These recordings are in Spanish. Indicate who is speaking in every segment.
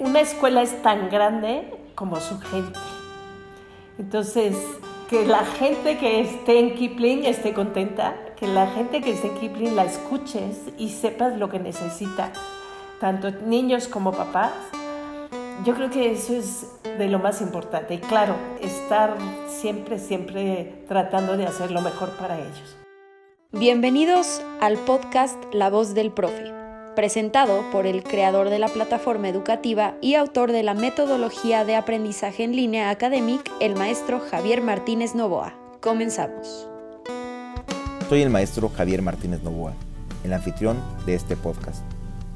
Speaker 1: una escuela es tan grande como su gente. Entonces, que la gente que esté en Kipling esté contenta, que la gente que esté en Kipling la escuches y sepas lo que necesita, tanto niños como papás. Yo creo que eso es de lo más importante. Y claro, estar siempre, siempre tratando de hacer lo mejor para ellos.
Speaker 2: Bienvenidos al podcast La voz del profe presentado por el creador de la plataforma educativa y autor de la metodología de aprendizaje en línea Academic, el maestro Javier Martínez Novoa. Comenzamos.
Speaker 3: Soy el maestro Javier Martínez Novoa, el anfitrión de este podcast.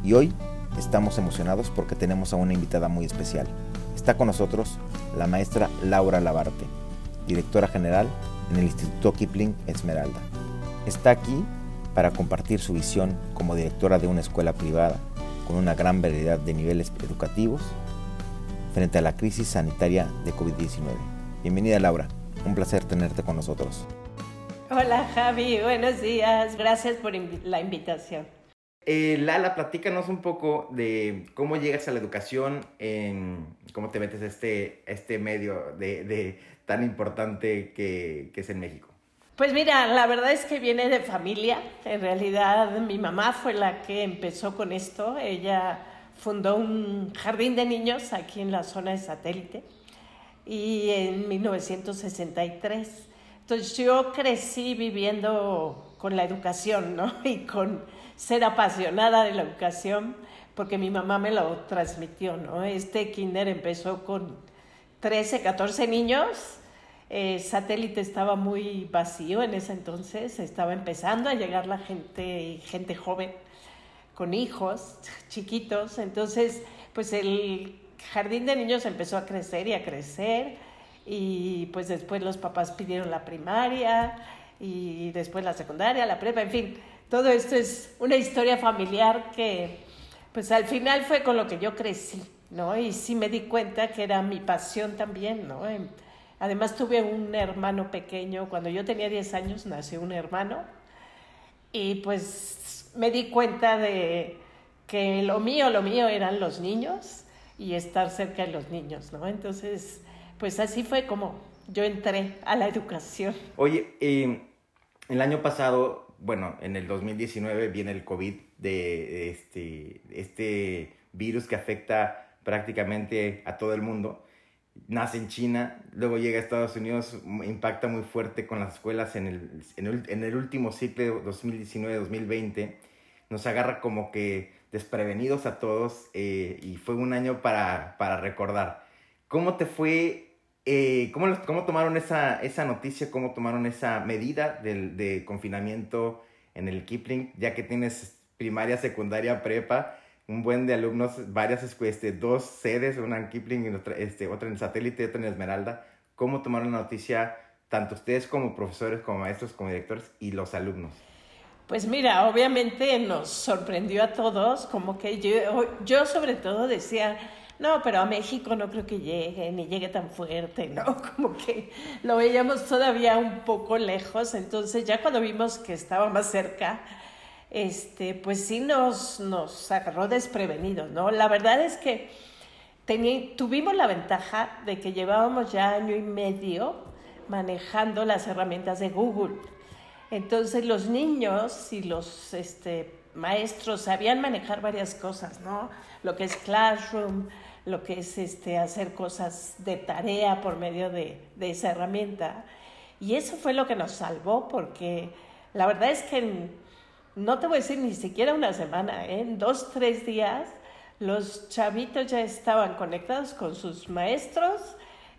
Speaker 3: Y hoy estamos emocionados porque tenemos a una invitada muy especial. Está con nosotros la maestra Laura Labarte, directora general en el Instituto Kipling Esmeralda. Está aquí para compartir su visión como directora de una escuela privada con una gran variedad de niveles educativos frente a la crisis sanitaria de COVID-19. Bienvenida Laura, un placer tenerte con nosotros.
Speaker 1: Hola Javi, buenos días, gracias por la invitación.
Speaker 3: Eh, Lala, platícanos un poco de cómo llegas a la educación, en, cómo te metes a este, este medio de, tan importante que es en México.
Speaker 1: Pues mira, la verdad es que viene de familia. En realidad mi mamá fue la que empezó con esto. Ella fundó un jardín de niños aquí en la zona de satélite y en 1963. Entonces yo crecí viviendo con la educación, ¿no? Y con ser apasionada de la educación, porque mi mamá me lo transmitió, ¿no? Este kinder empezó con 13, 14 niños eh, satélite estaba muy vacío en ese entonces, estaba empezando a llegar la gente, gente joven con hijos chiquitos, entonces pues el jardín de niños empezó a crecer y a crecer y pues después los papás pidieron la primaria y después la secundaria, la prepa, en fin, todo esto es una historia familiar que pues al final fue con lo que yo crecí, ¿no? Y sí me di cuenta que era mi pasión también, ¿no? Además tuve un hermano pequeño, cuando yo tenía 10 años nació un hermano y pues me di cuenta de que lo mío, lo mío eran los niños y estar cerca de los niños, ¿no? Entonces, pues así fue como yo entré a la educación.
Speaker 3: Oye, el año pasado, bueno, en el 2019 viene el COVID de este, este virus que afecta prácticamente a todo el mundo nace en China, luego llega a Estados Unidos, impacta muy fuerte con las escuelas en el, en el, en el último ciclo 2019-2020, nos agarra como que desprevenidos a todos eh, y fue un año para, para recordar. ¿Cómo te fue? Eh, ¿cómo, ¿Cómo tomaron esa, esa noticia? ¿Cómo tomaron esa medida del, de confinamiento en el Kipling? Ya que tienes primaria, secundaria, prepa un buen de alumnos, varias, este, dos sedes, una en Kipling y otra, este, otra en Satélite y otra en Esmeralda. ¿Cómo tomaron la noticia tanto ustedes como profesores, como maestros, como directores y los alumnos?
Speaker 1: Pues mira, obviamente nos sorprendió a todos, como que yo, yo sobre todo decía, no, pero a México no creo que llegue, ni llegue tan fuerte, ¿no? Como que lo veíamos todavía un poco lejos, entonces ya cuando vimos que estaba más cerca, este, pues sí nos, nos agarró desprevenidos, ¿no? La verdad es que tuvimos la ventaja de que llevábamos ya año y medio manejando las herramientas de Google. Entonces los niños y los este, maestros sabían manejar varias cosas, ¿no? Lo que es Classroom, lo que es este, hacer cosas de tarea por medio de, de esa herramienta. Y eso fue lo que nos salvó porque la verdad es que no te voy a decir ni siquiera una semana, ¿eh? en dos, tres días, los chavitos ya estaban conectados con sus maestros.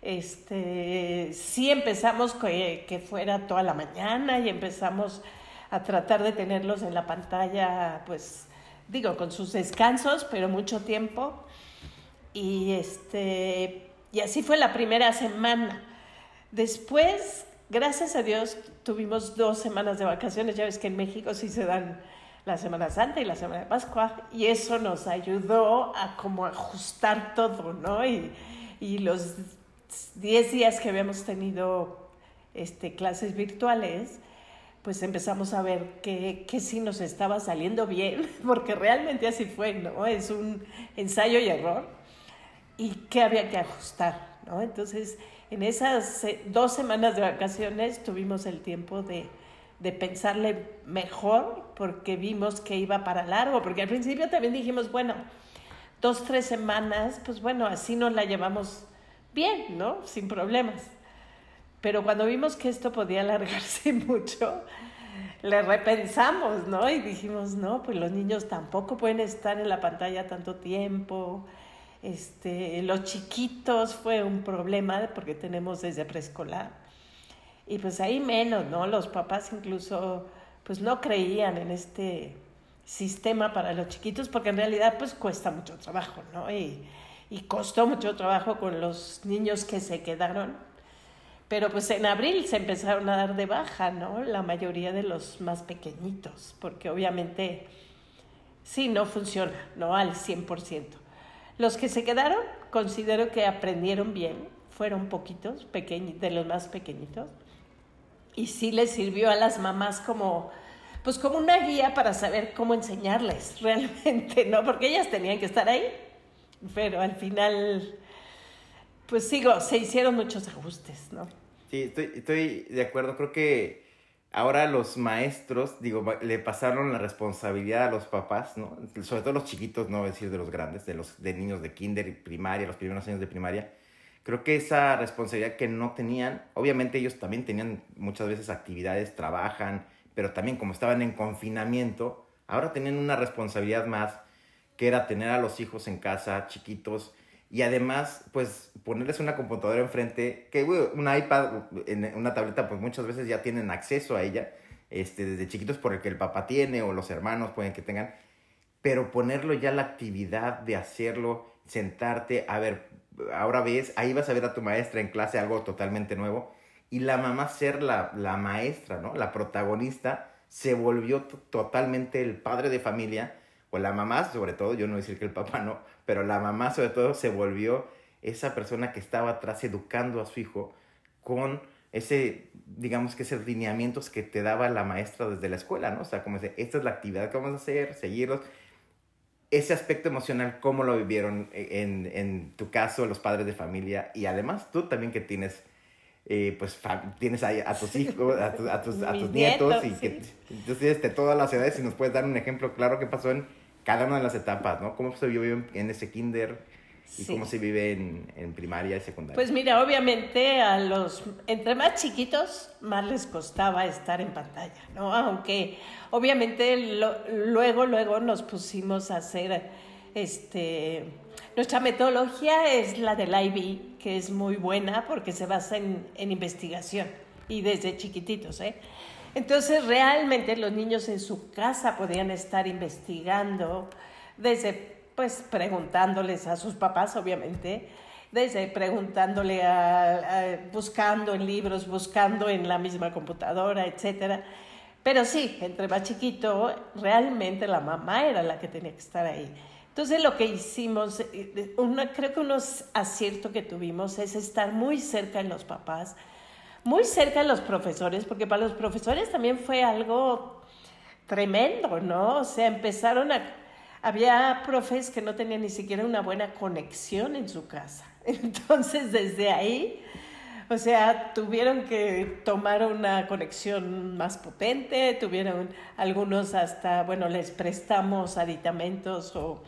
Speaker 1: Este, sí empezamos que, que fuera toda la mañana y empezamos a tratar de tenerlos en la pantalla, pues digo, con sus descansos, pero mucho tiempo. Y, este, y así fue la primera semana. Después gracias a Dios tuvimos dos semanas de vacaciones. Ya ves que en México sí se dan la Semana Santa y la Semana de Pascua, y eso nos ayudó a como ajustar todo, ¿no? Y, y los 10 días que habíamos tenido este, clases virtuales, pues empezamos a ver que, que sí nos estaba saliendo bien, porque realmente así fue, ¿no? Es un ensayo y error. y qué había que ajustar, ¿no? Entonces, en esas eh, dos semanas de vacaciones tuvimos el tiempo de, de pensarle mejor porque vimos que iba para largo, porque al principio también dijimos, bueno, dos, tres semanas, pues bueno, así nos la llevamos bien, ¿no? Sin problemas. Pero cuando vimos que esto podía alargarse mucho, le repensamos, ¿no? Y dijimos, no, pues los niños tampoco pueden estar en la pantalla tanto tiempo. Este, los chiquitos fue un problema porque tenemos desde preescolar. Y pues ahí menos, ¿no? Los papás incluso pues no creían en este sistema para los chiquitos porque en realidad pues cuesta mucho trabajo, ¿no? Y, y costó mucho trabajo con los niños que se quedaron pero pues en abril se empezaron a dar de baja, ¿no? La mayoría de los más pequeñitos, porque obviamente sí, no funciona, ¿no? Al 100%. Los que se quedaron, considero que aprendieron bien, fueron poquitos, de los más pequeñitos, y sí les sirvió a las mamás como, pues como una guía para saber cómo enseñarles realmente, ¿no? Porque ellas tenían que estar ahí, pero al final pues sigo, se hicieron muchos ajustes, ¿no?
Speaker 3: Sí, estoy, estoy de acuerdo. Creo que ahora los maestros, digo, le pasaron la responsabilidad a los papás, ¿no? Sobre todo los chiquitos, no decir de los grandes, de los de niños de kinder y primaria, los primeros años de primaria. Creo que esa responsabilidad que no tenían, obviamente ellos también tenían muchas veces actividades, trabajan, pero también como estaban en confinamiento, ahora tenían una responsabilidad más que era tener a los hijos en casa, chiquitos, y además, pues ponerles una computadora enfrente, que un iPad, en una tableta, pues muchas veces ya tienen acceso a ella, este, desde chiquitos por el que el papá tiene o los hermanos pueden que tengan, pero ponerlo ya la actividad de hacerlo, sentarte, a ver, ahora ves, ahí vas a ver a tu maestra en clase algo totalmente nuevo, y la mamá ser la, la maestra, ¿no? La protagonista, se volvió totalmente el padre de familia, o la mamá sobre todo, yo no voy a decir que el papá no, pero la mamá sobre todo se volvió esa persona que estaba atrás educando a su hijo con ese, digamos que esos lineamientos que te daba la maestra desde la escuela, ¿no? O sea, como dice, esta es la actividad que vamos a hacer, seguirlos. Ese aspecto emocional, ¿cómo lo vivieron en, en tu caso los padres de familia? Y además tú también que tienes, eh, pues, tienes ahí a tus hijos, a, tus, a tus nietos, y que entonces de todas las edades, si nos puedes dar un ejemplo claro que pasó en cada una de las etapas, ¿no? ¿Cómo se vive en ese kinder y cómo se vive en, en, primaria y secundaria?
Speaker 1: Pues mira, obviamente a los, entre más chiquitos, más les costaba estar en pantalla, ¿no? Aunque obviamente luego, luego nos pusimos a hacer, este, nuestra metodología es la del IB, que es muy buena porque se basa en, en investigación y desde chiquititos, ¿eh? Entonces realmente los niños en su casa podían estar investigando, desde pues preguntándoles a sus papás, obviamente, desde preguntándole a, buscando en libros, buscando en la misma computadora, etcétera. Pero sí, entre más chiquito, realmente la mamá era la que tenía que estar ahí. Entonces lo que hicimos, eh, una, creo que unos acierto que tuvimos es estar muy cerca de los papás, muy cerca de los profesores, porque para los profesores también fue algo tremendo, ¿no? O sea, empezaron a... Había profes que no tenían ni siquiera una buena conexión en su casa. Entonces, desde ahí, o sea, tuvieron que tomar una conexión más potente, tuvieron algunos hasta, bueno, les prestamos aditamentos o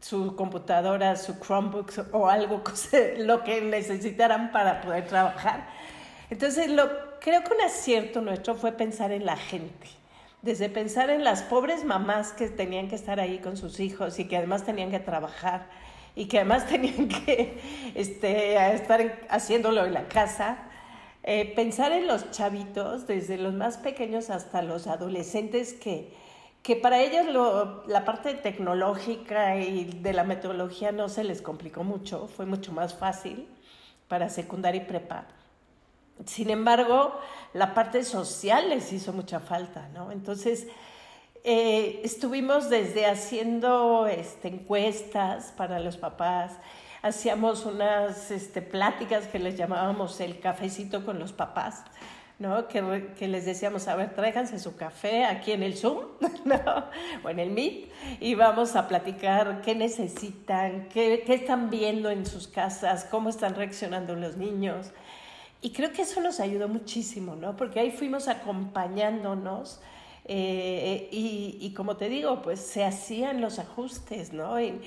Speaker 1: su computadora, su Chromebook o algo, lo que necesitaran para poder trabajar. Entonces, lo, creo que un acierto nuestro fue pensar en la gente, desde pensar en las pobres mamás que tenían que estar ahí con sus hijos y que además tenían que trabajar y que además tenían que este, estar haciéndolo en la casa. Eh, pensar en los chavitos, desde los más pequeños hasta los adolescentes, que, que para ellos lo, la parte tecnológica y de la metodología no se les complicó mucho, fue mucho más fácil para secundaria y prepa. Sin embargo, la parte social les hizo mucha falta, ¿no? Entonces, eh, estuvimos desde haciendo este, encuestas para los papás, hacíamos unas este, pláticas que les llamábamos el cafecito con los papás, ¿no? Que, que, les decíamos, a ver, tráiganse su café aquí en el Zoom ¿no? o en el Meet y vamos a platicar qué necesitan, qué, qué están viendo en sus casas, cómo están reaccionando los niños. Y creo que eso nos ayudó muchísimo, ¿no? Porque ahí fuimos acompañándonos eh, y, y, como te digo, pues se hacían los ajustes, ¿no? Y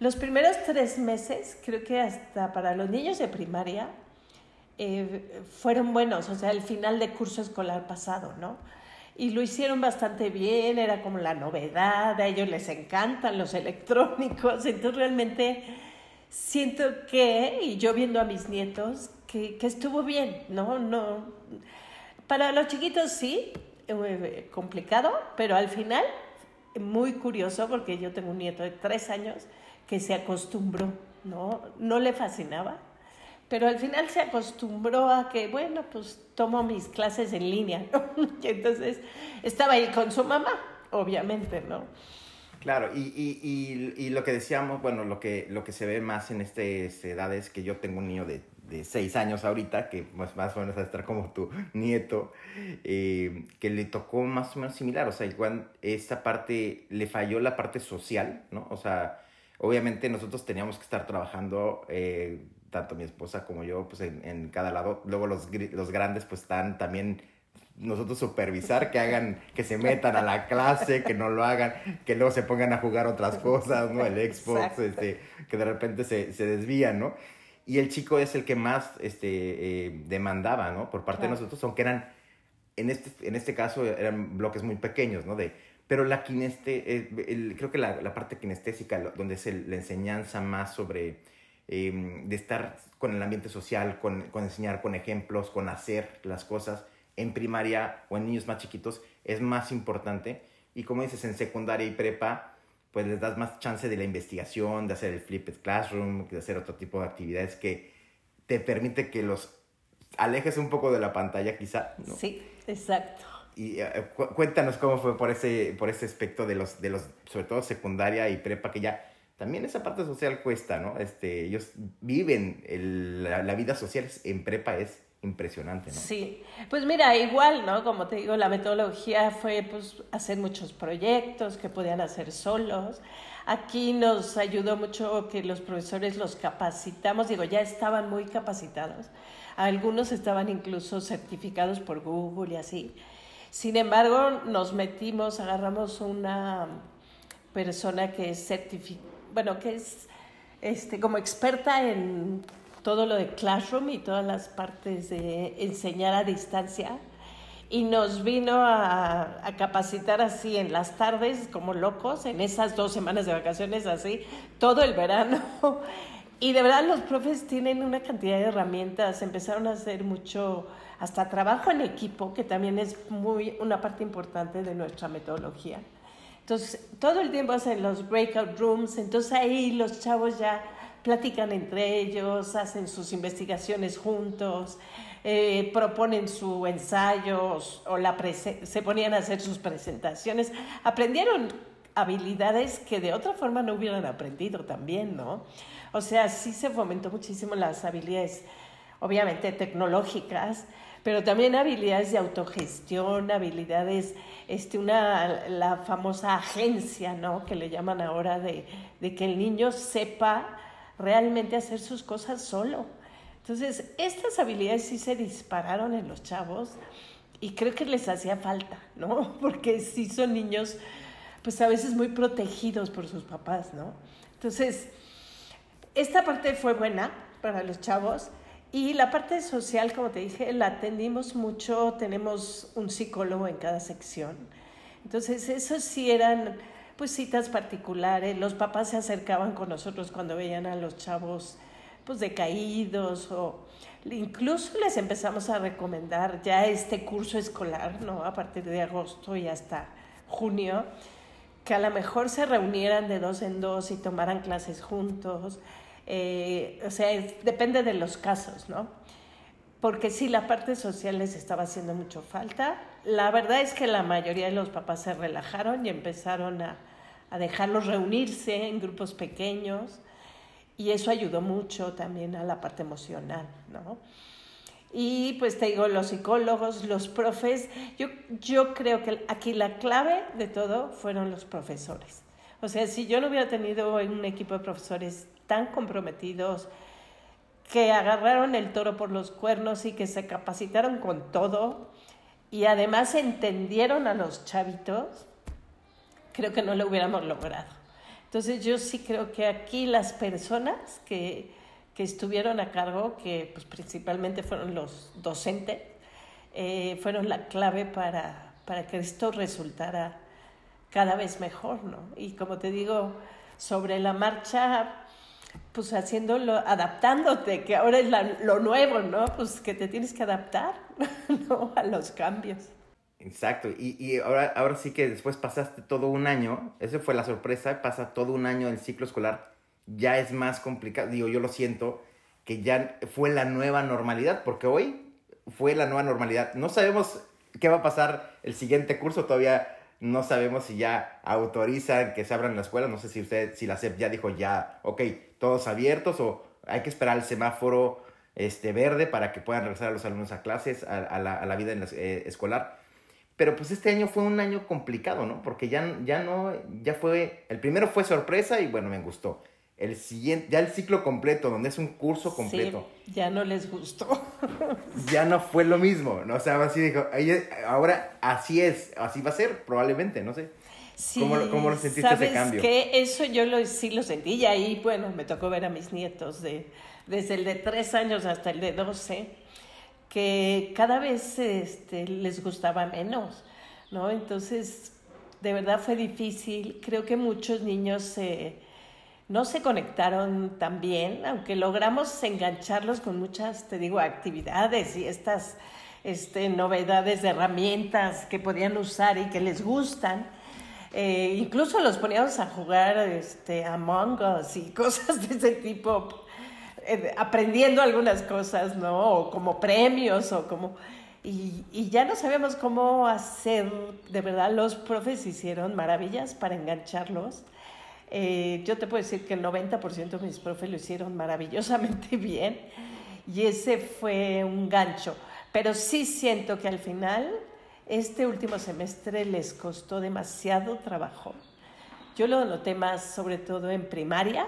Speaker 1: los primeros tres meses, creo que hasta para los niños de primaria, eh, fueron buenos, o sea, el final de curso escolar pasado, ¿no? Y lo hicieron bastante bien, era como la novedad, a ellos les encantan los electrónicos, entonces realmente siento que, y yo viendo a mis nietos, que, que estuvo bien, ¿no? no Para los chiquitos sí, eh, complicado, pero al final muy curioso porque yo tengo un nieto de tres años que se acostumbró, ¿no? No le fascinaba, pero al final se acostumbró a que, bueno, pues tomo mis clases en línea, ¿no? Y entonces estaba ahí con su mamá, obviamente, ¿no?
Speaker 3: Claro, y, y, y, y, lo que decíamos, bueno, lo que, lo que se ve más en estas edades, que yo tengo un niño de, de seis años ahorita, que más, más o menos va a estar como tu nieto, eh, que le tocó más o menos similar, o sea, igual esta parte, le falló la parte social, ¿no? O sea, obviamente nosotros teníamos que estar trabajando eh, tanto mi esposa como yo, pues en, en cada lado. Luego los, los grandes pues están también nosotros supervisar que hagan, que se metan a la clase, que no lo hagan, que luego se pongan a jugar otras cosas, ¿no? El Xbox, este, que de repente se, se desvían, ¿no? Y el chico es el que más este, eh, demandaba, ¿no? Por parte de nosotros, aunque eran, en este, en este caso, eran bloques muy pequeños, ¿no? De, pero la kineste, eh, creo que la, la, parte kinestésica, donde es la enseñanza más sobre Em, de estar con el ambiente social, con, con, enseñar con ejemplos, con hacer las cosas en primaria o en niños más chiquitos es más importante. Y como dices, en secundaria y prepa, pues les das más chance de la investigación, de hacer el flipped classroom, de hacer otro tipo de actividades que te permite que los alejes un poco de la pantalla quizá. ¿no?
Speaker 1: Sí, exacto.
Speaker 3: Y uh, cuéntanos cómo fue por ese, por ese aspecto de los, de los, sobre todo secundaria y prepa, que ya también esa parte social cuesta, ¿no? Este, ellos viven el, la, la, vida social en prepa es impresionante, ¿no?
Speaker 1: Sí, pues mira, igual, ¿no? Como te digo, la metodología fue pues hacer muchos proyectos que podían hacer solos. Aquí nos ayudó mucho que los profesores los capacitamos, digo, ya estaban muy capacitados. Algunos estaban incluso certificados por Google y así. Sin embargo, nos metimos, agarramos una persona que es certificada bueno, que es este, como experta en todo lo de Classroom y todas las partes de enseñar a distancia. Y nos vino a, a, capacitar así en las tardes, como locos, en esas dos semanas de vacaciones, así, todo el verano. Y de verdad los profes tienen una cantidad de herramientas, empezaron a hacer mucho, hasta trabajo en equipo, que también es muy, una parte importante de nuestra metodología. Entonces, todo el tiempo hacen los breakout rooms, entonces ahí los chavos ya platican entre ellos, hacen sus investigaciones juntos, eh, proponen su ensayo o la se ponían a hacer sus presentaciones. Aprendieron habilidades que de otra forma no hubieran aprendido también, ¿no? O sea, sí se fomentó muchísimo las habilidades, obviamente tecnológicas, pero también habilidades de autogestión, habilidades, este, una, la famosa agencia, ¿no? Que le llaman ahora de, de que el niño sepa realmente hacer sus cosas solo. Entonces, estas habilidades sí se dispararon en los chavos y creo que les hacía falta, ¿no? Porque sí son niños, pues a veces muy protegidos por sus papás, ¿no? Entonces, esta parte fue buena para los chavos y la parte social, como te dije, la atendimos mucho, tenemos un psicólogo en cada sección. Entonces, eso sí eran pues citas particulares, los papás se acercaban con nosotros cuando veían a los chavos pues decaídos o incluso les empezamos a recomendar ya este curso escolar, ¿no? A partir de agosto y hasta junio, que a lo mejor se reunieran de dos en dos y tomaran clases juntos, eh, o sea, es, depende de los casos, ¿no? Porque sí, la parte social les estaba haciendo mucho falta. La verdad es que la mayoría de los papás se relajaron y empezaron a, a dejarlos reunirse en grupos pequeños y eso ayudó mucho también a la parte emocional, ¿no? Y pues te digo, los psicólogos, los profes, yo, yo creo que aquí la clave de todo fueron los profesores. O sea, si yo no hubiera tenido un equipo de profesores tan comprometidos, que agarraron el toro por los cuernos y que se capacitaron con todo y además entendieron a los chavitos, creo que no lo hubiéramos logrado. Entonces yo sí creo que aquí las personas que, que estuvieron a cargo, que pues principalmente fueron los docentes, eh, fueron la clave para, para que esto resultara cada vez mejor, ¿no? Y como te digo, sobre la marcha, pues haciéndolo, adaptándote, que ahora es lo nuevo, ¿no? Pues que te tienes que adaptar, ¿no? A los cambios.
Speaker 3: Exacto, y, y, ahora, ahora sí que después pasaste todo un año, esa fue la sorpresa, pasa todo un año del ciclo escolar, ya es más complicado, digo, yo lo siento, que ya fue la nueva normalidad, porque hoy fue la nueva normalidad. No sabemos qué va a pasar el siguiente curso, todavía no sabemos si ya autorizan que se abran las escuelas, no sé si usted, si la SEP ya dijo ya, ok, todos abiertos o hay que esperar el semáforo este, verde para que puedan regresar a los alumnos a clases, a, la, a la, vida eh, escolar. Pero pues este año fue un año complicado, ¿no? Porque ya, ya no, ya fue, el primero fue sorpresa y bueno, me gustó. El siguiente, ya el ciclo completo, donde es un curso completo.
Speaker 1: Sí, ya no les gustó.
Speaker 3: ya no fue lo mismo, ¿no? O sea, así dijo, ahora así es, así va a ser, probablemente, no sé. Sí, ¿Cómo, ¿Cómo, lo sentiste ese cambio?
Speaker 1: que eso yo lo, sí lo sentí y ahí, bueno, me tocó ver a mis nietos de, desde el de tres años hasta el de doce que cada vez este, les gustaba menos, ¿no? Entonces, de verdad fue difícil. Creo que muchos niños no se conectaron tan bien, aunque logramos engancharlos con muchas, te digo, actividades y estas este, novedades de herramientas que podían usar y que les gustan. Eh, incluso los poníamos a jugar este, Among Us y cosas de ese tipo eh, aprendiendo algunas cosas, ¿no? O como premios o como... Y, y, ya no sabíamos cómo hacer, de verdad, los profes hicieron maravillas para engancharlos. Eh, yo te puedo decir que el 90% de mis profes lo hicieron maravillosamente bien y ese fue un gancho. Pero sí siento que al final, este último semestre les costó demasiado trabajo. Yo lo noté más sobre todo en primaria,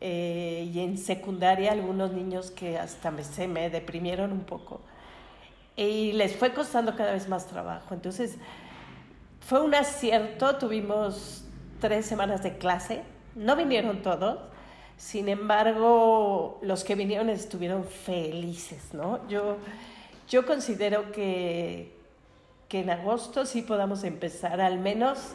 Speaker 1: eh, y en secundaria algunos niños que hasta me, se me deprimieron un poco y les fue costando cada vez más trabajo. Entonces fue un acierto, tuvimos tres semanas de clase, no vinieron todos, sin embargo los que vinieron estuvieron felices, ¿no? Yo, yo considero que, que en agosto sí podamos empezar al menos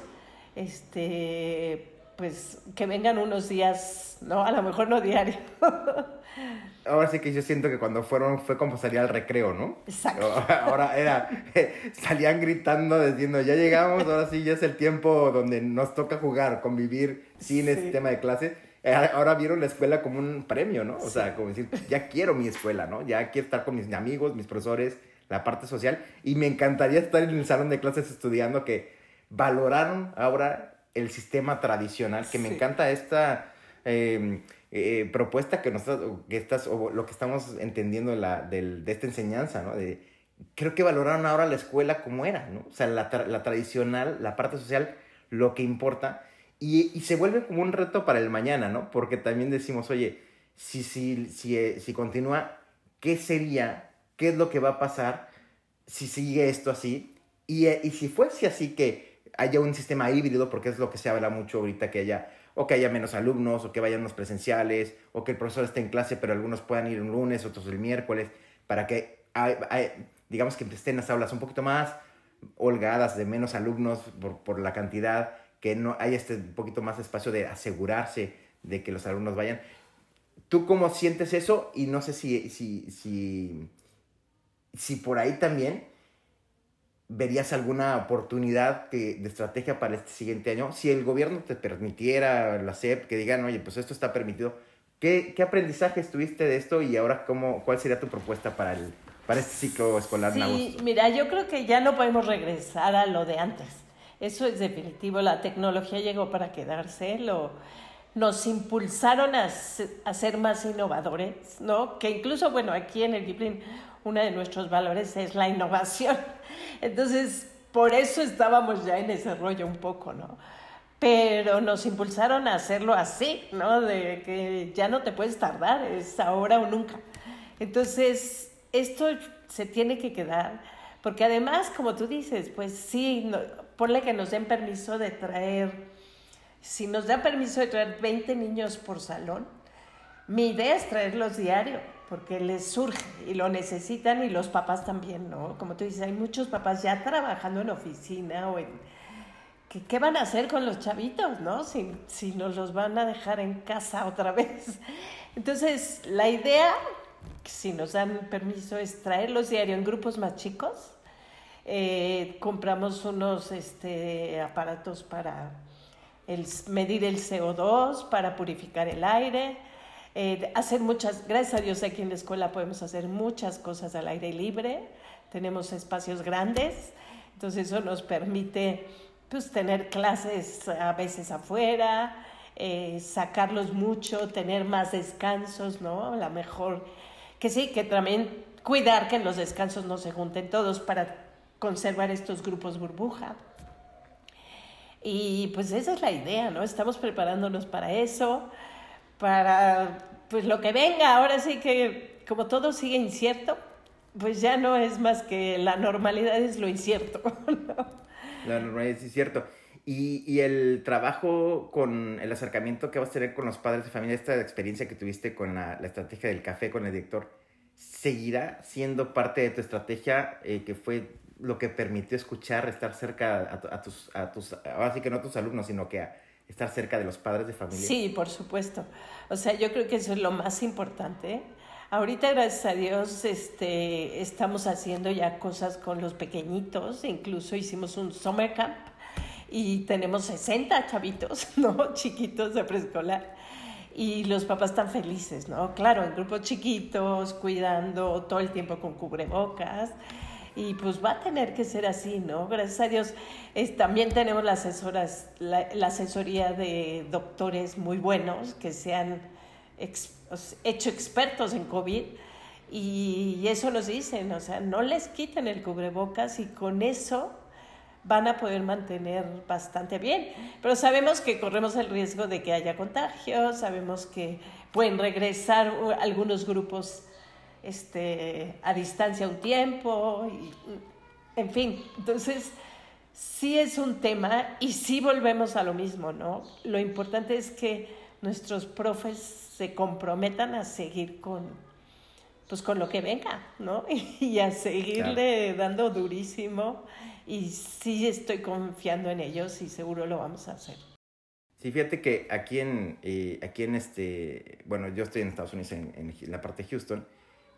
Speaker 1: este pues que vengan unos días, ¿no? A lo mejor no diario.
Speaker 3: Ahora sí que yo siento que cuando fueron fue como salir al recreo, ¿no?
Speaker 1: Exacto.
Speaker 3: Ahora era, salían gritando diciendo, ya llegamos, ahora sí ya es el tiempo donde nos toca jugar, convivir sin este tema de clase. Eh, ahora vieron la escuela como un premio, ¿no? O sea, como decir, ya quiero mi escuela, ¿no? Ya quiero estar con mis amigos, mis profesores, la parte social. Y me encantaría estar en el salón de clases estudiando que valoraron ahora el sistema tradicional, que me encanta esta em, eh, propuesta que, nos, que estás, o lo que estamos entendiendo de, la, de, esta enseñanza, ¿no? De, creo que valoraron ahora la escuela como era, ¿no? O sea, la, la tradicional, la parte social, lo que importa, y, y, se vuelve como un reto para el mañana, ¿no? Porque también decimos, oye, si, si, si, eh, si continúa, ¿qué sería? ¿Qué es lo que va a pasar si sigue esto así? Y, eh, y si fuese así que haya un sistema híbrido, porque es lo que se habla mucho ahorita, que haya, o que haya menos alumnos, o que vayan unos presenciales, o que el profesor esté en clase, pero algunos puedan ir un lunes, otros el miércoles, para que, digamos que estén las aulas un poquito más holgadas, de menos alumnos por, por la cantidad, que no haya este poquito más espacio de asegurarse de que los alumnos vayan. ¿Tú cómo sientes eso? Y no sé si, si, si, si por ahí también ¿Verías alguna oportunidad de, estrategia para este siguiente año? Si el gobierno te permitiera, la SEP, que digan, oye, pues esto está permitido, ¿qué, qué aprendizaje tuviste de esto y ahora cómo, cuál sería tu propuesta para, el, para este ciclo escolar?
Speaker 1: Sí, mira, yo creo que ya no podemos regresar a lo de antes. Eso es definitivo, la tecnología llegó para quedarse, lo, nos impulsaron a, a, ser más innovadores, ¿no? Que incluso, bueno, aquí en el Giplin uno de nuestros valores es la innovación. Entonces, por eso estábamos ya en ese rollo un poco, ¿no? Pero nos impulsaron a hacerlo así, ¿no? De que ya no te puedes tardar, es ahora o nunca. Entonces, esto se tiene que quedar, porque además, como tú dices, pues sí, no, ponle que nos den permiso de traer, si nos da permiso de traer 20 niños por salón, mi idea es traerlos diario, porque les surge y lo necesitan y los papás también, ¿no? Como tú dices, hay muchos papás ya trabajando en oficina o en... ¿Qué, van a hacer con los chavitos, no? Si, si nos los van a dejar en casa otra vez. Entonces, la idea si nos dan permiso, es traerlos diario en grupos más chicos. Eh, compramos unos este, aparatos para el, medir el CO2, para purificar el aire, eh, hacer muchas, gracias a Dios aquí en la escuela podemos hacer muchas cosas al aire libre, tenemos espacios grandes, entonces eso nos permite pues, tener clases a veces afuera, eh, sacarlos mucho, tener más descansos, ¿no? La mejor que sí, que también cuidar que los descansos no se junten todos para conservar estos grupos burbuja. Y pues esa es la idea, ¿no? Estamos preparándonos para eso, para pues lo que venga. Ahora sí que como todo sigue incierto, pues ya no es más que la normalidad es lo incierto.
Speaker 3: La normalidad es incierto. Y, y, el trabajo con el acercamiento que vas a tener con los padres de familia, esta experiencia que tuviste con la, estrategia del café con el director, ¿seguirá siendo parte de tu estrategia eh, que fue lo que permitió escuchar, estar cerca a, a, tus, a tus, ahora sí que no a tus alumnos, sino que a estar cerca de los padres de familia?
Speaker 1: Sí, por supuesto. O sea, yo creo que eso es lo más importante. Ahorita, gracias a Dios, este, estamos haciendo ya cosas con los pequeñitos, incluso hicimos un summer camp y tenemos 60 chavitos, ¿no? Chiquitos de preescolar. Y los papás están felices, ¿no? Claro, en grupos chiquitos, cuidando todo el tiempo con cubrebocas. Y pues va a tener que ser así, ¿no? Gracias a Dios. Es, también tenemos las asesoras, la, asesoría de doctores muy buenos que se han hecho expertos en COVID. Y, y eso nos dicen, o sea, no les quiten el cubrebocas y con eso van a poder mantener bastante bien. Pero sabemos que corremos el riesgo de que haya contagios, sabemos que pueden regresar algunos grupos este, a distancia un tiempo, y, en fin, entonces sí es un tema y sí volvemos a lo mismo, ¿no? Lo importante es que nuestros profes se comprometan a seguir con, pues con lo que venga, ¿no? Y a seguirle claro. dando durísimo y sí estoy confiando en ellos y seguro lo vamos a hacer.
Speaker 3: Sí, fíjate que aquí en, eh, aquí en este, bueno, yo estoy en Estados Unidos, en, en la parte de Houston,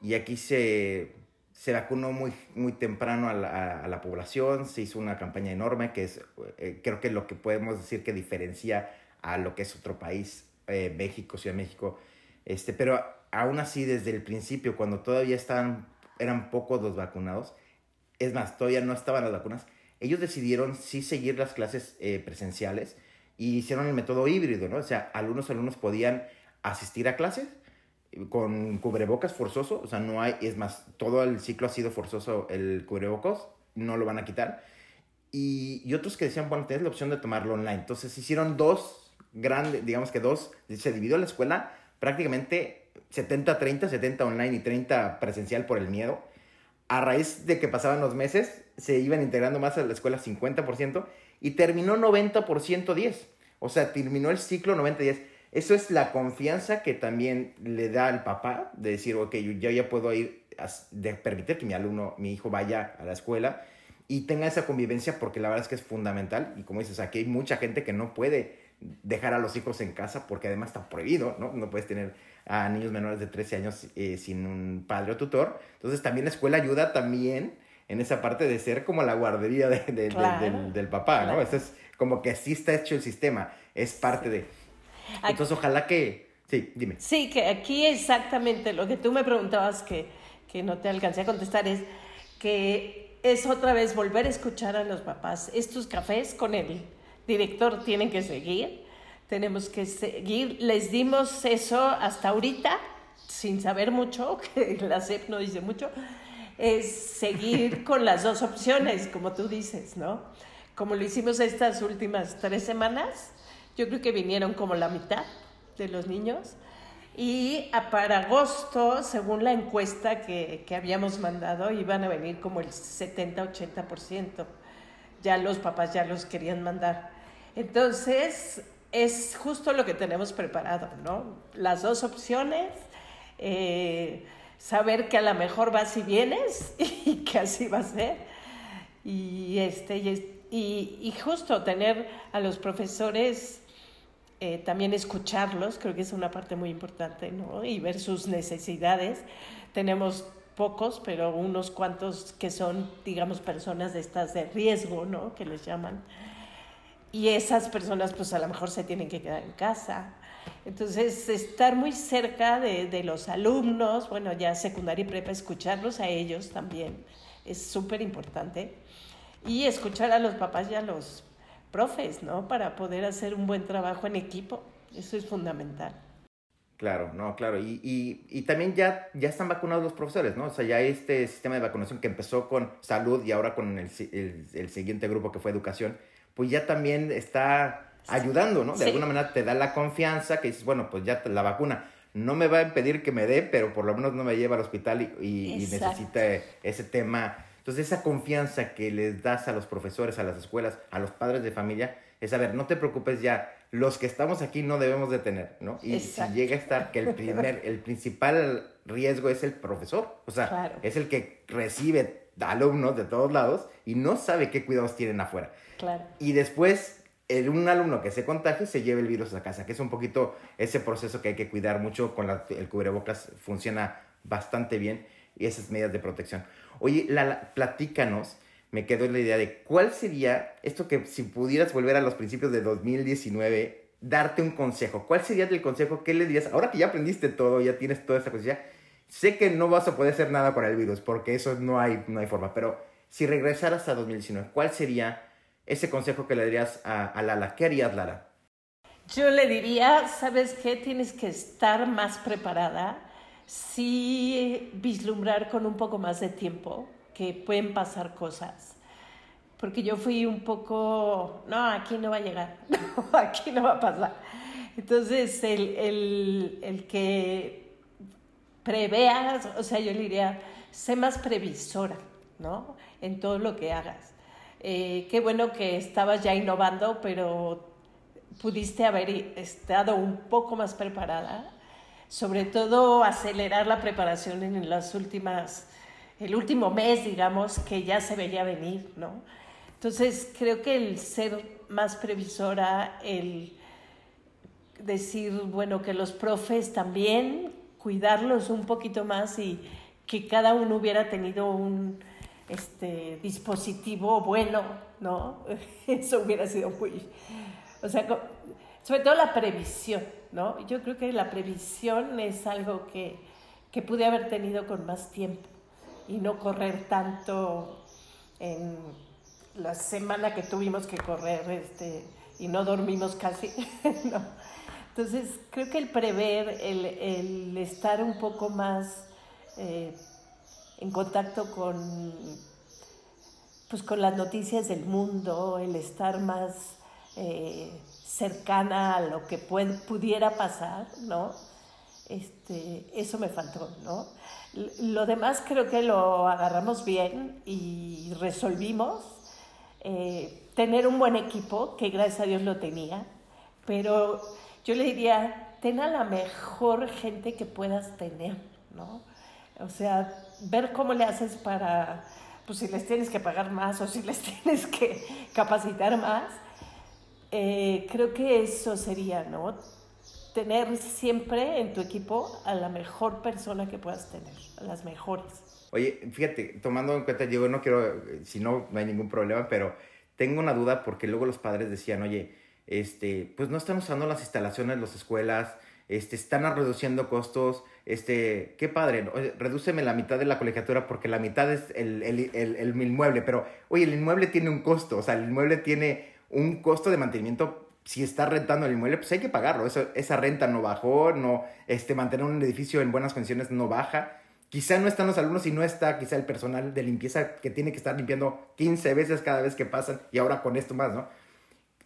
Speaker 3: y aquí se, se vacunó muy, muy temprano a la, a la, población, se hizo una campaña enorme, que es, eh, creo que lo que podemos decir que diferencia a lo que es otro país, eh, México, Ciudad de México, este, pero aún así desde el principio, cuando todavía estaban, eran pocos los vacunados, es más, todavía no estaban las vacunas, ellos decidieron sí seguir las clases eh, presenciales y hicieron el método híbrido, ¿no? O sea, algunos alumnos podían asistir a clases con cubrebocas forzoso, o sea, no hay, es más, todo el ciclo ha sido forzoso el cubrebocas, no lo van a quitar. Y, y otros que decían, bueno, tienes la opción de tomarlo online. Entonces hicieron dos grandes, digamos que dos, se dividió la escuela prácticamente 70-30, 70 online y 30 presencial por el miedo a raíz de que pasaban los meses, se iban integrando más a la escuela 50% y terminó 90% 10. O sea, terminó el ciclo 90-10. Eso es la confianza que también le da al papá de decir, ok, yo ya, puedo ir, a, de permitir que mi alumno, mi hijo vaya a la escuela y tenga esa convivencia porque la verdad es que es fundamental. Y como dices, aquí hay mucha gente que no puede dejar a los hijos en casa porque además está prohibido, ¿no? No puedes tener a niños menores de 13 años eh, sin un padre o tutor. Entonces también la escuela ayuda también en esa parte de ser como la guardería de, de, claro. de, del, del, papá, claro. ¿no? Eso es como que así está hecho el sistema, es parte de... Entonces ojalá que... Sí, dime.
Speaker 1: Sí, que aquí exactamente lo que tú me preguntabas que, que no te alcancé a contestar es que es otra vez volver a escuchar a los papás. Estos cafés con el director tienen que seguir tenemos que seguir. Les dimos eso hasta ahorita, sin saber mucho, que la CEP no dice mucho, es seguir con las dos opciones, como tú dices, ¿no? Como lo hicimos estas últimas tres semanas, yo creo que vinieron como la mitad de los niños. Y para agosto, según la encuesta que, que habíamos mandado, iban a venir como el 70-80%. Ya los papás ya los querían mandar. Entonces, es justo lo que tenemos preparado, ¿no? Las dos opciones, eh, saber que a lo mejor vas y vienes y que así va a ser. Y, este, y, y justo tener a los profesores eh, también escucharlos, creo que es una parte muy importante, ¿no? Y ver sus necesidades. Tenemos pocos, pero unos cuantos que son, digamos, personas de estas de riesgo, ¿no? Que les llaman. Y esas personas, pues a lo mejor se tienen que quedar en casa. Entonces, estar muy cerca de, de los alumnos, bueno, ya secundaria y prepa, escucharlos a ellos también es súper importante. Y escuchar a los papás y a los profes, ¿no? Para poder hacer un buen trabajo en equipo. Eso es fundamental.
Speaker 3: Claro, no, claro. Y, y, y, también ya, ya están vacunados los profesores, ¿no? O sea, ya este sistema de vacunación que empezó con salud y ahora con el, el, el siguiente grupo que fue educación, pues ya también está ayudando, ¿no? De sí. alguna manera te da la confianza que dices, bueno, pues ya la vacuna no me va a impedir que me dé, pero por lo menos no me lleva al hospital y, y, y necesita ese tema entonces, esa confianza que les das a los profesores, a las escuelas, a los padres de familia, es, a ver, no te preocupes ya, los que estamos aquí no debemos de tener, ¿no? Y Exacto. si llega a estar que el primer, el principal riesgo es el profesor, o sea, claro. es el que recibe alumnos de todos lados y no sabe qué cuidados tienen afuera.
Speaker 1: Claro.
Speaker 3: Y después, el, un alumno que se contagie se lleva el virus a casa, que es un poquito ese proceso que hay que cuidar mucho con la, el cubrebocas, funciona bastante bien y esas medidas de protección. Oye, la, platícanos, me quedó la idea de cuál sería esto que si pudieras volver a los principios de 2019, darte un consejo. ¿Cuál sería el consejo? ¿Qué le dirías? Ahora que ya aprendiste todo, ya tienes toda esta cosa, sé que no vas a poder hacer nada con el virus, porque eso no hay, no hay forma, pero si regresaras a 2019, ¿cuál sería ese consejo que le darías a, a Lala? ¿Qué harías, Lara?
Speaker 1: Yo le diría, ¿sabes qué? Tienes que estar más preparada sí vislumbrar con un poco más de tiempo que pueden pasar cosas. Porque yo fui un poco, no, aquí no va a llegar, no, aquí no va a pasar. Entonces, el, el, el que preveas, o sea, yo le diría, sé más previsora, ¿no? En todo lo que hagas. Eh, qué bueno que estabas ya innovando, pero pudiste haber estado un poco más preparada sobre todo acelerar la preparación en las últimas, el último mes, digamos, que ya se veía venir, ¿no? Entonces, creo que el ser más previsora, el decir, bueno, que los profes también, cuidarlos un poquito más y que cada uno hubiera tenido un este, dispositivo bueno, ¿no? Eso hubiera sido muy... O sea, sobre todo la previsión, ¿no? Yo creo que la previsión es algo que, que pude haber tenido con más tiempo y no correr tanto en la semana que tuvimos que correr este, y no dormimos casi, ¿no? Entonces, creo que el prever, el, el estar un poco más eh, en contacto con, pues, con las noticias del mundo, el estar más... Eh, cercana a lo que pudiera pasar, ¿no? Este, eso me faltó, ¿no? Lo demás creo que lo agarramos bien y resolvimos. Eh, tener un buen equipo, que gracias a Dios lo tenía, pero yo le diría, ten a la mejor gente que puedas tener, ¿no? O sea, ver cómo le haces para, pues si les tienes que pagar más o si les tienes que capacitar más, eh, creo que eso sería, ¿no? Tener siempre en tu equipo a la mejor persona que puedas tener, a las mejores.
Speaker 3: Oye, fíjate, tomando en cuenta, yo no quiero, si no, no hay ningún problema, pero tengo una duda porque luego los padres decían, oye, este, pues no están usando las instalaciones las escuelas, este, están reduciendo costos, este, qué padre, redúceme la mitad de la colegiatura porque la mitad es el, el, el, el, inmueble, pero oye, el inmueble tiene un costo, o sea, el inmueble tiene un costo de mantenimiento, si está rentando el inmueble, pues hay que pagarlo. Eso, esa renta no bajó, no, este, mantener un edificio en buenas condiciones no baja. quizá no están los alumnos y no está quizá el personal de limpieza que tiene que estar limpiando 15 veces cada vez que pasan y ahora con esto más, ¿no?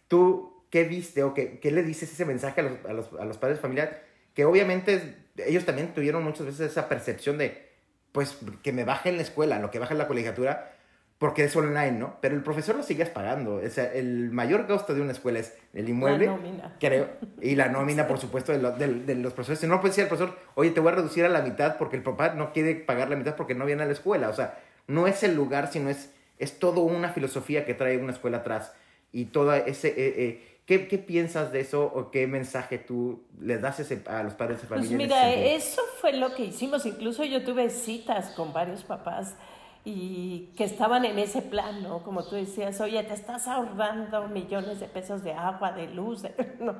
Speaker 3: ¿Tú qué viste o qué, qué le dices ese mensaje a los, a los, a los padres familiares? Que obviamente ellos también tuvieron muchas veces esa percepción de, pues, que me bajen la escuela, lo que baja la colegiatura, porque es online, ¿no? Pero el profesor lo sigues pagando. O sea, el mayor gasto de una escuela es el inmueble.
Speaker 1: La nómina.
Speaker 3: Creo. Y la nómina, por supuesto, de, lo- de- de los profesores. No puede decir al profesor, oye, te voy a reducir a la mitad porque el papá no quiere pagar la mitad porque no viene a la escuela. O sea, no es el lugar, sino es, es todo una filosofía que trae una escuela atrás. Y toda ese... eh, eh, ¿qué, ¿Qué piensas de eso o qué mensaje tú le das ese- a los padres de
Speaker 1: Pues
Speaker 3: familia? ese
Speaker 1: mira, eso fue lo que hicimos. Incluso yo tuve citas con varios papás y que estaban en ese plan, ¿no? Como tú decías, oye, te estás ahorrando millones de pesos de agua, de luz, ¿no?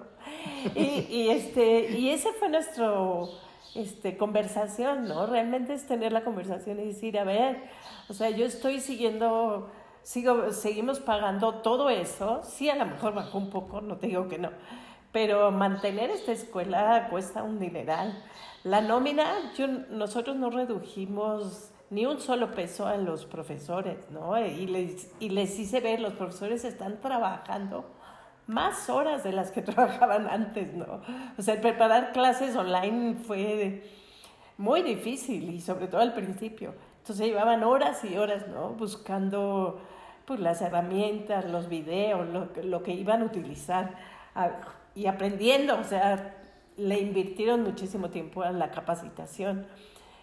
Speaker 1: Y, y, este, y ese fue nuestro este, conversación, ¿no? Realmente es tener la conversación y decir, a ver, o sea, yo estoy siguiendo, sigo, seguimos pagando todo eso, sí, a lo mejor bajó un poco, no te digo que no, pero mantener esta escuela cuesta un dineral. La nómina, yo, nosotros no redujimos ni un solo peso a los profesores, ¿no? Y les, y les hice ver, los profesores están trabajando más horas de las que trabajaban antes, ¿no? O sea, preparar clases online fue muy difícil y sobre todo al principio. Entonces llevaban horas y horas, ¿no? Buscando pues las herramientas, los videos, lo, lo que iban a utilizar y aprendiendo, o sea, le invirtieron muchísimo tiempo a la capacitación.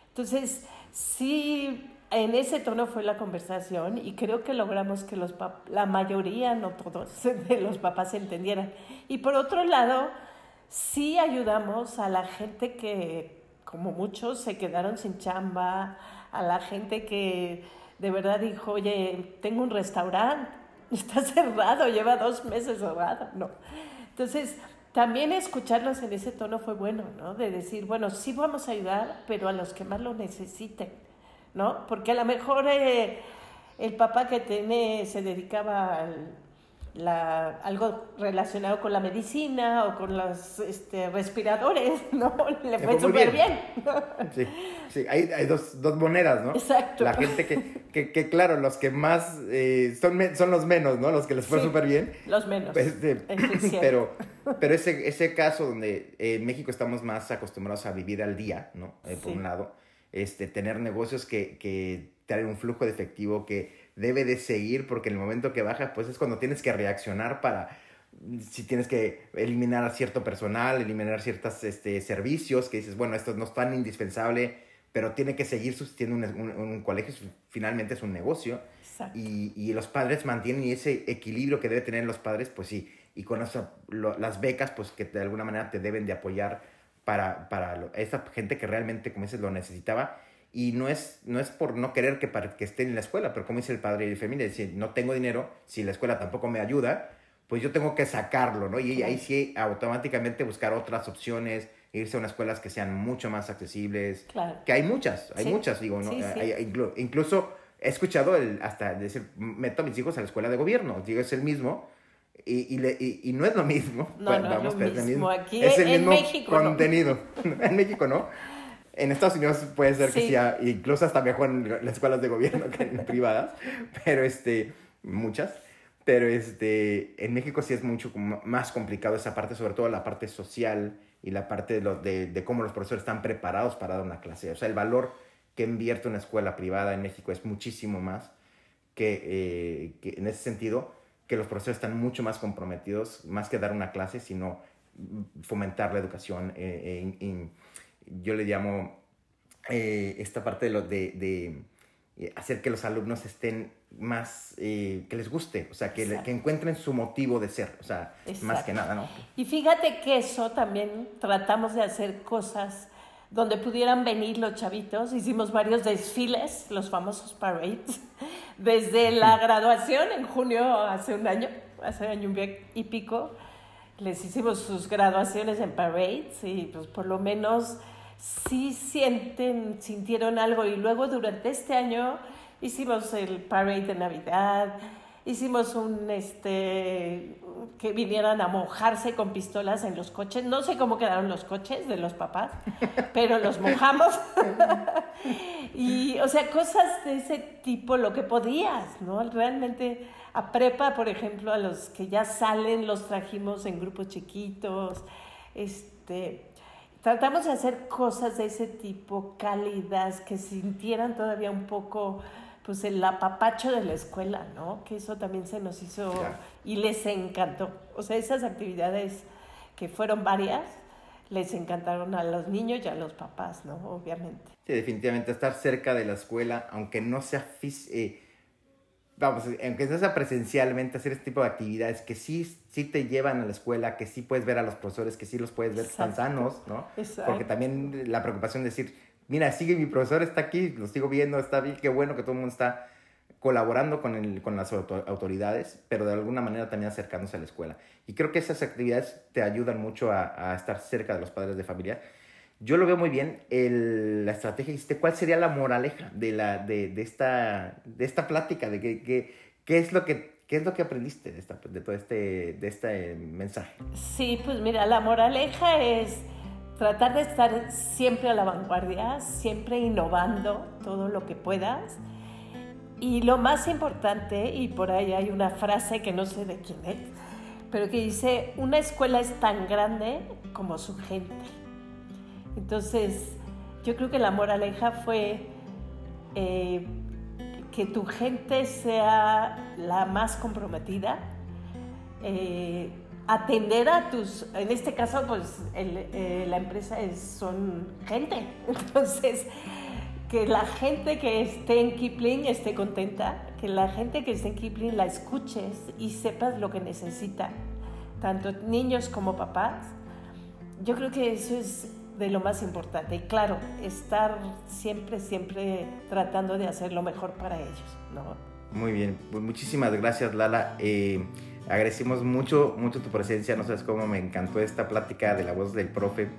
Speaker 1: Entonces, sí, en ese tono fue la conversación y creo que logramos que los la mayoría, no todos, de los papás entendieran. Y por otro lado, sí ayudamos a la gente que, como muchos, se quedaron sin chamba, a la gente que de verdad dijo, oye, tengo un restaurante, está cerrado, lleva dos meses cerrado, no. Entonces, también escucharlos en ese tono fue bueno, ¿no? De decir, bueno, sí vamos a ayudar, pero a los que más lo necesiten, ¿no? Porque a lo mejor eh, el papá que tiene, se dedicaba al, la, algo relacionado con la medicina o con los este, respiradores, ¿no? Le fue súper
Speaker 3: bien.
Speaker 1: bien.
Speaker 3: Sí, sí, hay, hay dos, dos monedas, ¿no?
Speaker 1: Exacto.
Speaker 3: La gente que, que, que, claro, los que más eh, son, son los menos, ¿no? Los que les fue
Speaker 1: Sí.
Speaker 3: súper bien.
Speaker 1: Los menos.
Speaker 3: Este,
Speaker 1: es
Speaker 3: pero pero ese, ese caso donde eh, en México estamos más acostumbrados a vivir al día, ¿no? Eh, por
Speaker 1: Sí.
Speaker 3: un lado, este, tener negocios que, que traen un flujo de efectivo que debe de seguir porque en el momento que baja, pues es cuando tienes que reaccionar para si tienes que eliminar a cierto personal, eliminar ciertos este, servicios que dices, bueno, esto no es tan indispensable, pero tiene que seguir subsistiendo un, un- un colegio, finalmente es un negocio y, y los padres mantienen ese equilibrio que debe tener los padres, pues sí, y con eso, lo- las becas, pues que de alguna manera te deben de apoyar para, para lo- esa gente que realmente, como dices, lo necesitaba. Y no es, no es por no querer que, para, que estén en la escuela, pero como dice el padre de familia, si no tengo dinero, si la escuela tampoco me ayuda, pues yo tengo que sacarlo, ¿no? Y ahí sí automáticamente buscar otras opciones, irse a unas escuelas que sean mucho más accesibles,
Speaker 1: Claro.
Speaker 3: que hay muchas, hay
Speaker 1: Sí.
Speaker 3: muchas, digo, ¿no?
Speaker 1: Sí, sí.
Speaker 3: Hay- hay inclu- incluso he escuchado el, hasta decir, meto a mis hijos a la escuela de gobierno, digo, es el mismo, y, y, le- y- y no es lo mismo.
Speaker 1: No, no es lo
Speaker 3: pero
Speaker 1: mismo. Aquí
Speaker 3: es el
Speaker 1: en
Speaker 3: mismo
Speaker 1: México, no.
Speaker 3: contenido. en México no. En Estados Unidos puede ser que
Speaker 1: Sí.
Speaker 3: sea incluso hasta mejor en las escuelas de gobierno que en privadas, pero este, muchas. Pero este, en México sí es mucho más complicado esa parte, sobre todo la parte social y la parte de, lo- de, de cómo los profesores están preparados para dar una clase. O sea, el valor que invierte una escuela privada en México es muchísimo más que, eh, que en ese sentido, que los profesores están mucho más comprometidos, más que dar una clase, sino fomentar la educación. eh, en- en- yo le llamo eh, esta parte de, lo, de, de, eh, hacer que los alumnos estén más, eh, que les guste, o sea, que, le-
Speaker 1: Exacto.
Speaker 3: que encuentren su motivo de ser, o sea, más que nada, ¿no?
Speaker 1: Y fíjate que eso también tratamos de hacer cosas donde pudieran venir los chavitos. Hicimos varios desfiles, los famosos parades, desde la graduación en junio hace un año, hace año y pico. Les hicimos sus graduaciones en parades y pues por lo menos sí sienten, sintieron algo. Y luego durante este año hicimos el parade de Navidad, hicimos un, este, que vinieran a mojarse con pistolas en los coches. No sé cómo quedaron los coches de los papás, pero los mojamos. y, o sea, cosas de ese tipo, lo que podías, ¿no? Realmente a prepa, por ejemplo, a los que ya salen, los trajimos en grupos chiquitos. Este, tratamos de hacer cosas de ese tipo, cálidas, que sintieran todavía un poco pues el apapacho de la escuela, ¿no? Que eso también se nos hizo y les encantó. O sea, esas actividades que fueron varias, les encantaron a los niños y a los papás, ¿no? Obviamente.
Speaker 3: Sí, definitivamente estar cerca de la escuela, aunque no sea eh, vamos, aunque no sea presencialmente, hacer este tipo de actividades que sí, sí te llevan a la escuela, que sí puedes ver a los profesores, que sí los puedes ver tan sanos, ¿no? Exacto. Porque también la preocupación de decir, mira, sigue mi profesor, está aquí, lo sigo viendo, está bien, qué bueno que todo el mundo está colaborando con, el, con las autoridades, pero de alguna manera también acercándose a la escuela. Y creo que esas actividades te ayudan mucho a, a estar cerca de los padres de familia. Yo lo veo muy bien, el, la estrategia, ¿cuál sería la moraleja de, la, de, de esta, de esta plática? De que, que, ¿Qué es lo que ¿Qué es lo que aprendiste de, esta, de todo este, de este mensaje?
Speaker 1: Sí, pues mira, la moraleja es tratar de estar siempre a la vanguardia, siempre innovando todo lo que puedas. Y lo más importante, y por ahí hay una frase que no sé de quién es, pero que dice, una escuela es tan grande como su gente. Entonces, yo creo que la moraleja fue eh, que tu gente sea la más comprometida, eh, atender a tus, en este caso, pues eh, la empresa es, son gente. Entonces, que la gente que esté en Kipling esté contenta, que la gente que esté en Kipling la escuches y sepas lo que necesita, tanto niños como papás. Yo creo que eso es de lo más importante. Y claro, estar siempre, siempre tratando de hacer lo mejor para ellos.
Speaker 3: Muy bien, pues muchísimas gracias Lala. Eh, Agradecemos mucho, mucho tu presencia. No sabes cómo me encantó esta plática de la voz del profe.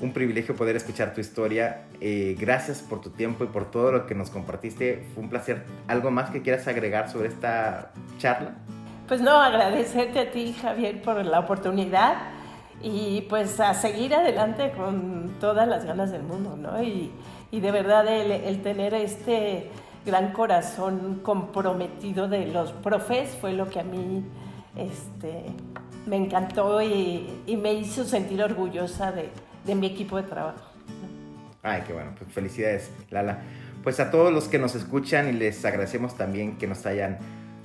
Speaker 3: Un privilegio poder escuchar tu historia. Eh, gracias por tu tiempo y por todo lo que nos compartiste. Fue un placer. ¿Algo más que quieras agregar sobre esta charla?
Speaker 1: Pues no, agradecerte a ti, Javier, por la oportunidad y pues a seguir adelante con todas las ganas del mundo, ¿no? Y, y de verdad el, el tener este gran corazón comprometido de los profes fue lo que a mí este, me encantó y, me hizo sentir orgullosa de, mi equipo de trabajo.
Speaker 3: Ay, qué bueno, pues felicidades, Lala. Pues a todos los que nos escuchan y les agradecemos también que nos hayan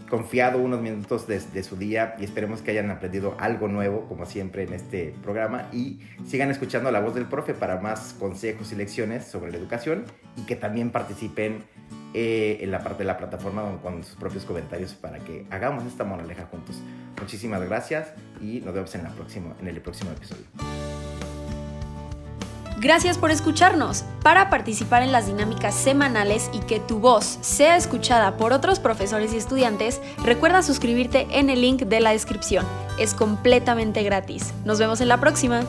Speaker 3: confiado unos minutos de, de, su día y esperemos que hayan aprendido algo nuevo, como siempre en este programa, y sigan escuchando la voz del profe para más consejos y lecciones sobre la educación y que también participen eh, en la parte de la plataforma con sus propios comentarios para que hagamos esta moraleja juntos. Muchísimas gracias y nos vemos en, la próxima, en el próximo episodio.
Speaker 2: Gracias por escucharnos. Para participar en las dinámicas semanales y que tu voz sea escuchada por otros profesores y estudiantes, recuerda suscribirte en el link de la descripción. Es completamente gratis. Nos vemos en la próxima.